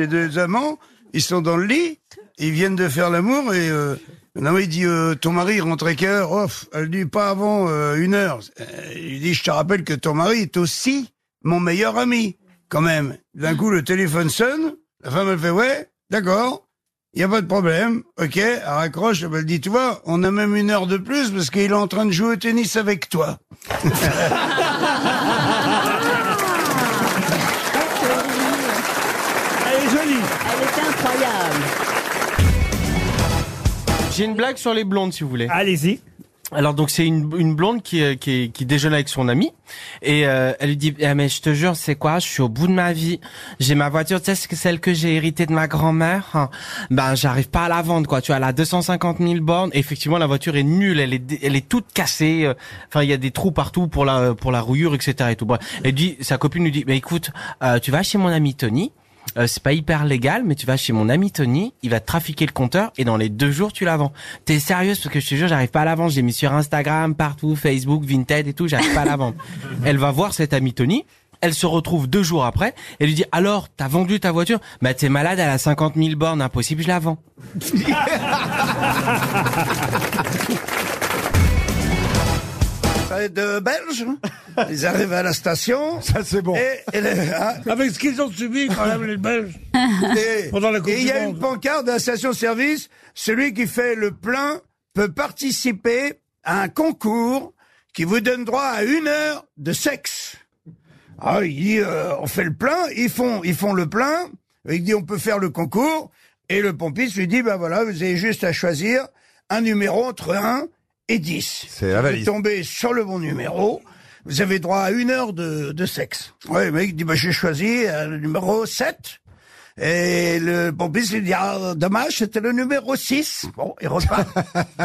les deux amants, ils sont dans le lit, ils viennent de faire l'amour et euh, non, il dit euh, ton mari rentre à quelle heure? Off, elle dit pas avant euh, une heure. Euh, il dit je te rappelle que ton mari est aussi mon meilleur ami quand même. D'un coup le téléphone sonne, la femme elle fait ouais, d'accord. Il y a pas de problème, ok, elle raccroche, elle dit, tu vois, on a même une heure de plus parce qu'il est en train de jouer au tennis avec toi. J'ai une blague sur les blondes, si vous voulez. Allez-y. Alors donc c'est une, une blonde qui, euh, qui, qui déjeune avec son ami. Et euh, elle lui dit eh, mais je te jure c'est quoi? Je suis au bout de ma vie. J'ai ma voiture tu sais c'est celle que j'ai héritée de ma grand-mère. Hein. ben j'arrive pas à la vendre quoi. Tu vois elle a 250 000 bornes. Et effectivement la voiture est nulle. Elle est elle est toute cassée. Euh, enfin il y a des trous partout pour la pour la rouillure etc et tout. Bref. Elle dit sa copine lui dit mais écoute euh, tu vas chez mon ami Tony euh, c'est pas hyper légal, mais tu vas chez mon ami Tony, il va te trafiquer le compteur et dans les deux jours tu la vends. T'es sérieuse? Parce que je te jure j'arrive pas à la vendre. J'ai mis sur Instagram, partout, Facebook, Vinted et tout, j'arrive pas à la vendre. Elle va voir cet ami Tony. Elle se retrouve deux jours après. Elle lui dit alors t'as vendu ta voiture Bah t'es malade, elle a 50 000 bornes, impossible, je la vends. De Belges. Ils arrivent à la station. Ça, c'est bon. Et, et le- hein, Avec ce qu'ils ont subi quand même les Belges. et- Pendant la Coupe et il y a du une Monde. pancarte de la station-service. Celui qui fait le plein peut participer à un concours qui vous donne droit à une heure de sexe. Ah, il dit, euh, on fait le plein, ils font, ils font le plein. Il dit, on peut faire le concours. Et le pompiste lui dit, ben voilà, vous avez juste à choisir un numéro entre 1 et 10. C'est la Vous valise. tombez sur le bon numéro. Vous avez droit à une heure de, de sexe. Ouais, le mec dit, bah, j'ai choisi euh, le numéro 7. Et le pompiste lui dit, ah, dommage, c'était le numéro 6. Bon, il repart.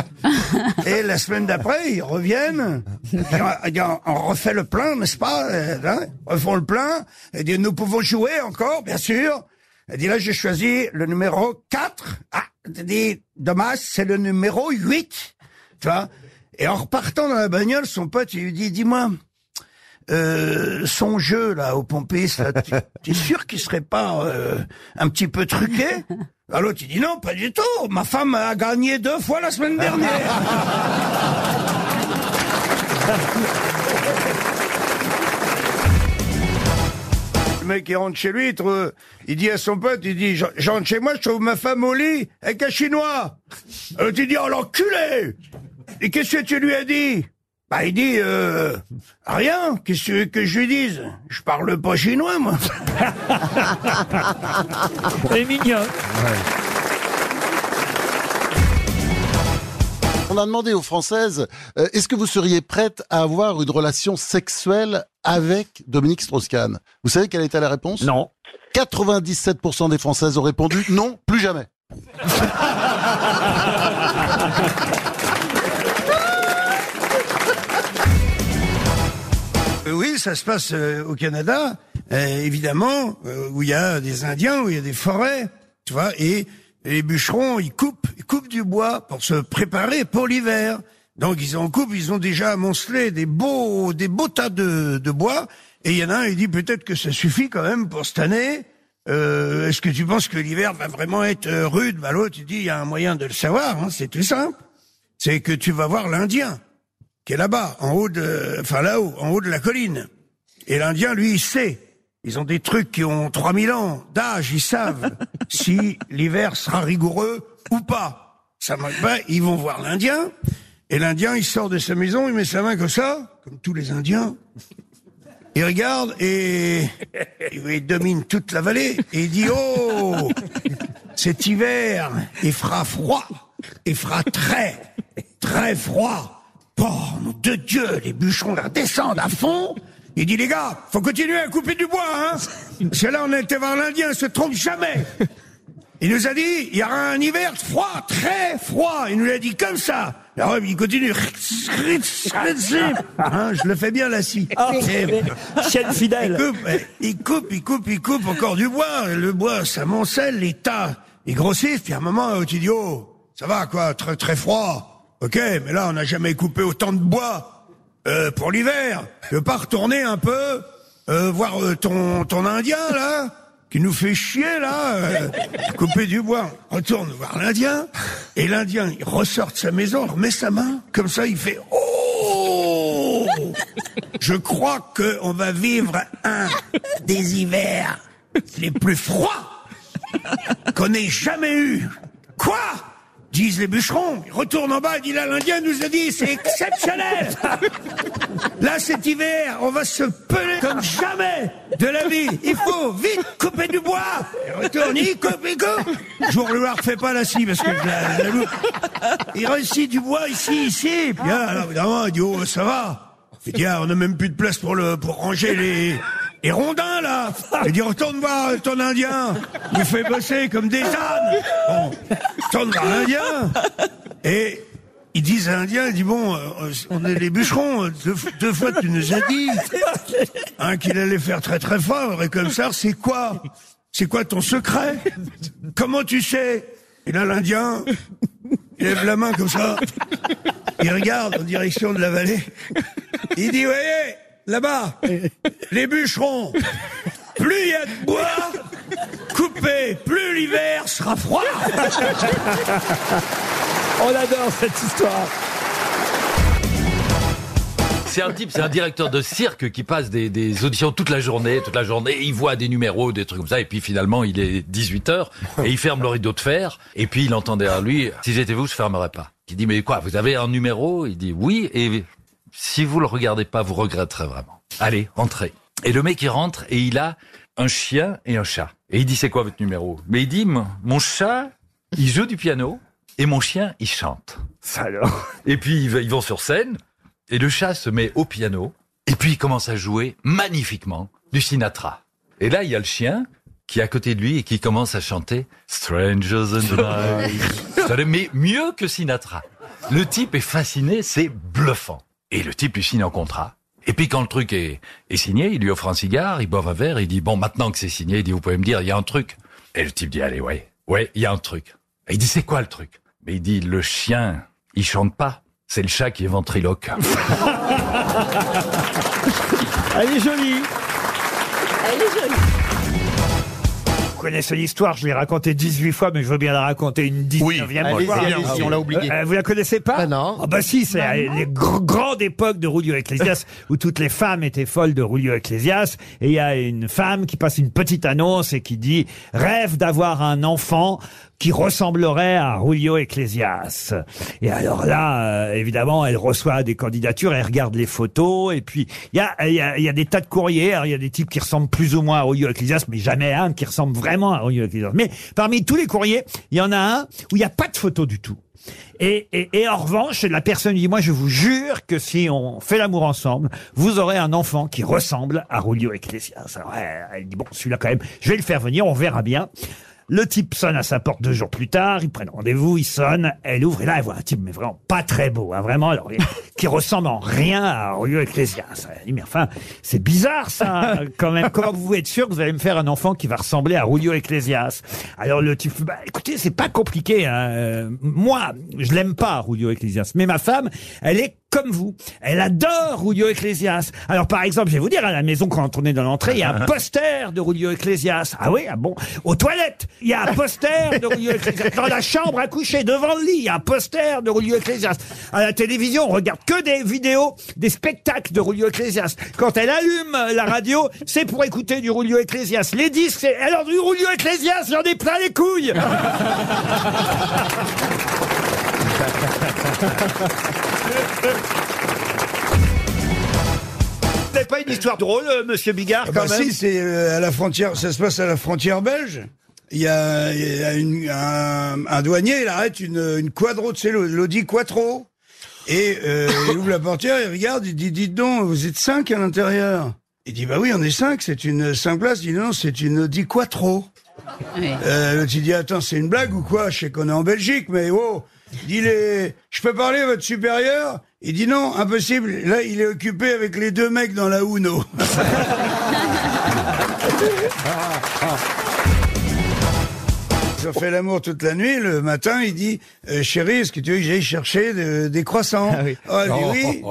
et la semaine d'après, ils reviennent. Il dit, Il dit, on refait le plein, n'est-ce pas Euh, hein Ils refont le plein. Il dit, nous pouvons jouer encore, bien sûr. Il dit, là, j'ai choisi le numéro 4. Ah, il dit, dommage, c'est le numéro 8. Tu vois Et en repartant dans la bagnole, son pote, il lui dit, dis-moi, euh, son jeu, là, au pompiste, t'es sûr qu'il serait pas euh, un petit peu truqué Alors l'autre, il dit, non, pas du tout. Ma femme a gagné deux fois la semaine dernière. Le mec, il rentre chez lui, il, trouve- il dit à son pote, il dit, je je rentre chez moi, je trouve ma femme au lit avec un chinois. Alors tu dis, oh l'enculé Et qu'est-ce que tu lui as dit? Bah il dit, euh, rien, qu'est-ce que je lui dise? Je parle pas chinois, moi. Elle est mignonne. On a demandé aux Françaises, euh, est-ce que vous seriez prête à avoir une relation sexuelle avec Dominique Strauss-Kahn? Vous savez quelle était la réponse? Non. 97% des Françaises ont répondu non, plus jamais. oui, ça se passe euh, au Canada, euh, évidemment, euh, où il y a des Indiens, où il y a des forêts, tu vois, et les bûcherons, ils coupent, ils coupent du bois pour se préparer pour l'hiver. Donc ils en coupent, ils ont déjà amoncelé des beaux, des beaux tas de, de bois, et il y en a un, il dit peut-être que ça suffit quand même pour cette année. Euh, Est-ce que tu penses que l'hiver va vraiment être rude? Bah l'autre, il dit il y a un moyen de le savoir, hein, c'est tout simple. C'est que tu vas voir l'Indien qui est là-bas, en haut de, enfin là-haut, en haut de la colline. Et l'Indien, lui, il sait. Ils ont des trucs qui ont 3000 ans d'âge, ils savent si l'hiver sera rigoureux ou pas. Ça manque pas, ils vont voir l'Indien. Et l'Indien, il sort de sa maison, il met sa main comme ça, comme tous les Indiens. Il regarde et il domine toute la vallée et il dit, oh, cet hiver, il fera froid, il fera très, très froid. Oh, nom de Dieu, les bûcherons la descendent à fond. Il dit, les gars, faut continuer à couper du bois, hein. Que là, on été voir l'Indien, il se trompe jamais. Il nous a dit, il y aura un hiver froid, très froid. Il nous l'a dit comme ça. Alors, il continue. Hein, je le fais bien, la scie. Ah, Et- Chienne il fidèle. coupe, eh, il coupe, il coupe, il coupe encore du bois. Le bois, ça moncelle, les tas, ils grossissent. Puis à un moment, tu dis, oh, ça va quoi, très très froid. Ok, mais là, on n'a jamais coupé autant de bois euh, pour l'hiver. Tu veux pas retourner un peu, euh, voir euh, ton ton Indien là tu nous fais chier là, euh, couper du bois. Retourne voir l'Indien, et l'Indien, il ressort de sa maison, remet sa main, comme ça, il fait Oh Je crois qu'on va vivre un des hivers les plus froids qu'on ait jamais eu. Quoi? Disent les bûcherons. Il retourne en bas, il dit là, l'Indien nous a dit, c'est exceptionnel. Là, cet hiver, on va se peler comme jamais de la vie. Il faut vite couper du bois. Il retourne, il coupe, il coupe. Jour le leur fait pas la scie parce que je la, loupe. Il réussit du bois ici, ici. Puis là, là, évidemment, il dit, oh, ça va. Il dit, ah, on n'a même plus de place pour le, pour ranger les, les rondins, là. Il dit, retourne voir ton Indien. Il fait bosser comme des ânes. Bon, retourne voir l'Indien. Et ils disent à l'Indien, il dit, bon, euh, on est les bûcherons. Deux, deux fois, tu nous as dit hein, qu'il allait faire très très fort. Et comme ça, c'est quoi? C'est quoi ton secret? Comment tu sais? Et là, l'Indien, il lève la main comme ça. Il regarde en direction de la vallée. Il dit, voyez, là-bas, les bûcherons, plus il y a de bois, coupé, plus l'hiver sera froid. On adore cette histoire. C'est un type, c'est un directeur de cirque qui passe des, des auditions toute la journée, toute la journée. Il voit des numéros, des trucs comme ça, et puis finalement il est 18 h et il ferme le rideau de fer. Et puis il entend derrière lui "Si j'étais vous, je fermerais pas." Il dit "Mais quoi Vous avez un numéro? Il dit "Oui." Et si vous le regardez pas, vous regretterez vraiment. Allez, entrez. Et le mec il rentre et il a un chien et un chat. Et il dit "C'est quoi votre numéro? Mais il dit "Mon chat, il joue du piano." Et mon chien, il chante. Alors. Et puis ils vont sur scène, et le chat se met au piano, et puis il commence à jouer magnifiquement du Sinatra. Et là, il y a le chien qui est à côté de lui et qui commence à chanter Strangers in the Night. Ça, Mais mieux que Sinatra. Le type est fasciné, c'est bluffant. Et le type lui signe un contrat. Et puis quand le truc est, est signé, il lui offre un cigare, il boit un verre, il dit bon maintenant que c'est signé, il dit vous pouvez me dire il y a un truc. Et le type dit allez ouais, ouais il y a un truc. Et il dit c'est quoi le truc? Mais il dit le chien, il chante pas. C'est le chat qui est ventriloque. Elle est jolie. Vous connaissez l'histoire, je l'ai racontée 18 fois, mais je veux bien la raconter une 19e Allez-y, fois. allez-y, on l'a oublié. Euh, vous la connaissez pas Ah non. Ah bah si, c'est euh, les gr- grandes époques de Rulio Ecclesias où toutes les femmes étaient folles de Rulio Ecclesias et il y a une femme qui passe une petite annonce et qui dit rêve d'avoir un enfant qui ressemblerait à Rulio Ecclesias. Et alors là, euh, évidemment, elle reçoit des candidatures, elle regarde les photos et puis il y a, y, a, y a des tas de courriers. Il y a des types qui ressemblent plus ou moins à Rulio Ecclesias, mais jamais un qui ressemble vraiment à Rulio Ecclesias. Mais parmi tous les courriers, il y en a un où il n'y a pas de photo du tout. Et, et, et en revanche, la personne dit, moi je vous jure que si on fait l'amour ensemble, vous aurez un enfant qui ressemble à Rulio Ecclesias. Alors elle dit, bon, celui-là quand même, je vais le faire venir, on verra bien. Le type sonne à sa porte deux jours plus tard, ils prennent rendez-vous, il sonne, elle ouvre et là elle voit un type mais vraiment pas très beau, hein, vraiment, alors, qui ressemble en rien à Rulio Ecclesias. Elle dit mais enfin c'est bizarre ça quand même. Comment vous pouvez être sûr que vous allez me faire un enfant qui va ressembler à Rulio Ecclesias Alors le type bah écoutez c'est pas compliqué. Hein. Euh, Moi je l'aime pas Rulio Ecclesias, mais ma femme elle est comme vous. Elle adore Rulio Ecclesias. Alors, par exemple, je vais vous dire, à la maison, quand on est dans l'entrée, il y a un poster de Rulio Ecclesias. Ah oui, ah bon? Aux toilettes, il y a un poster de Rulio Ecclesias. Dans la chambre à coucher, devant le lit, il y a un poster de Rulio Ecclesias. À la télévision, on regarde que des vidéos, des spectacles de Rulio Ecclesias. Quand elle allume la radio, c'est pour écouter du Rulio Ecclesias. Les disques, c'est, alors du Rulio Ecclesias, j'en ai plein les couilles! N'avez pas une histoire drôle, euh, monsieur Bigard, Ah quand bah même si, c'est euh, à la frontière, ça se passe à la frontière belge. Il y a, il y a une- un, un douanier, il arrête une, une quadro, tu sais, l'Audi Quattro. Et euh, il ouvre la portière, il regarde, il dit, dites donc, vous êtes cinq à l'intérieur. Il dit, bah oui, on est cinq, c'est une cinq places. Il dit, non, c'est une Audi Quattro. Euh, l'autre, il dit, attends, c'est une blague ou quoi? Je sais qu'on est en Belgique, mais oh dit, les... je peux parler à votre supérieur? Il dit, non, impossible. Là, il est occupé avec les deux mecs dans la Uno. ont fait l'amour toute la nuit. Le matin, il dit euh, Chérie, est-ce que tu veux que j'aille chercher de- des croissants Ah oui. Oh, elle dit oui.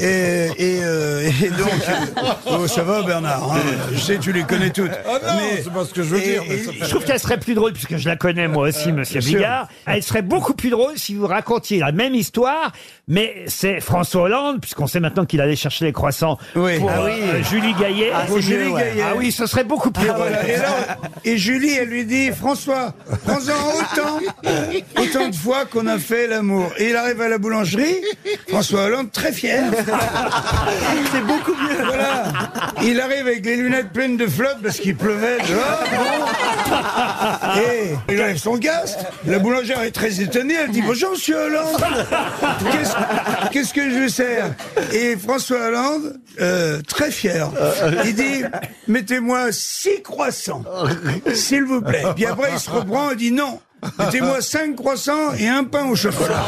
Et, et, euh, et donc, euh, oh, ça va Bernard, hein, je sais, tu les connais toutes. Ah non, c'est pas ce que je veux et- dire, mais et- ça Je trouve qu'elle serait plus drôle, puisque je la connais moi aussi, monsieur bien sûr. Bigard. Elle serait beaucoup plus drôle si vous racontiez la même histoire, mais c'est François Hollande, puisqu'on sait maintenant qu'il allait chercher les croissants Oui. pour Ah euh, Julie Gaillet. Pour C'est Julie mieux, ouais. Gaillet. Ah oui, ce serait beaucoup plus drôle. Voilà. Et, là, et Julie, elle lui dit, François, prends-en autant, autant de fois qu'on a fait l'amour. Et il arrive à la boulangerie, François Hollande, très fier. C'est beaucoup mieux. Voilà. Il arrive avec les lunettes pleines de flotte parce qu'il pleuvait dehors. Et il enlève son casque. La boulangère est très étonnée. Elle dit, bonjour, monsieur Hollande. Qu'est-ce que je sers Et François Hollande, euh, très fier, il dit, mettez-moi six croissants, s'il vous plaît. Puis après, il se reprend et dit, non, mettez-moi cinq croissants et un pain au chocolat.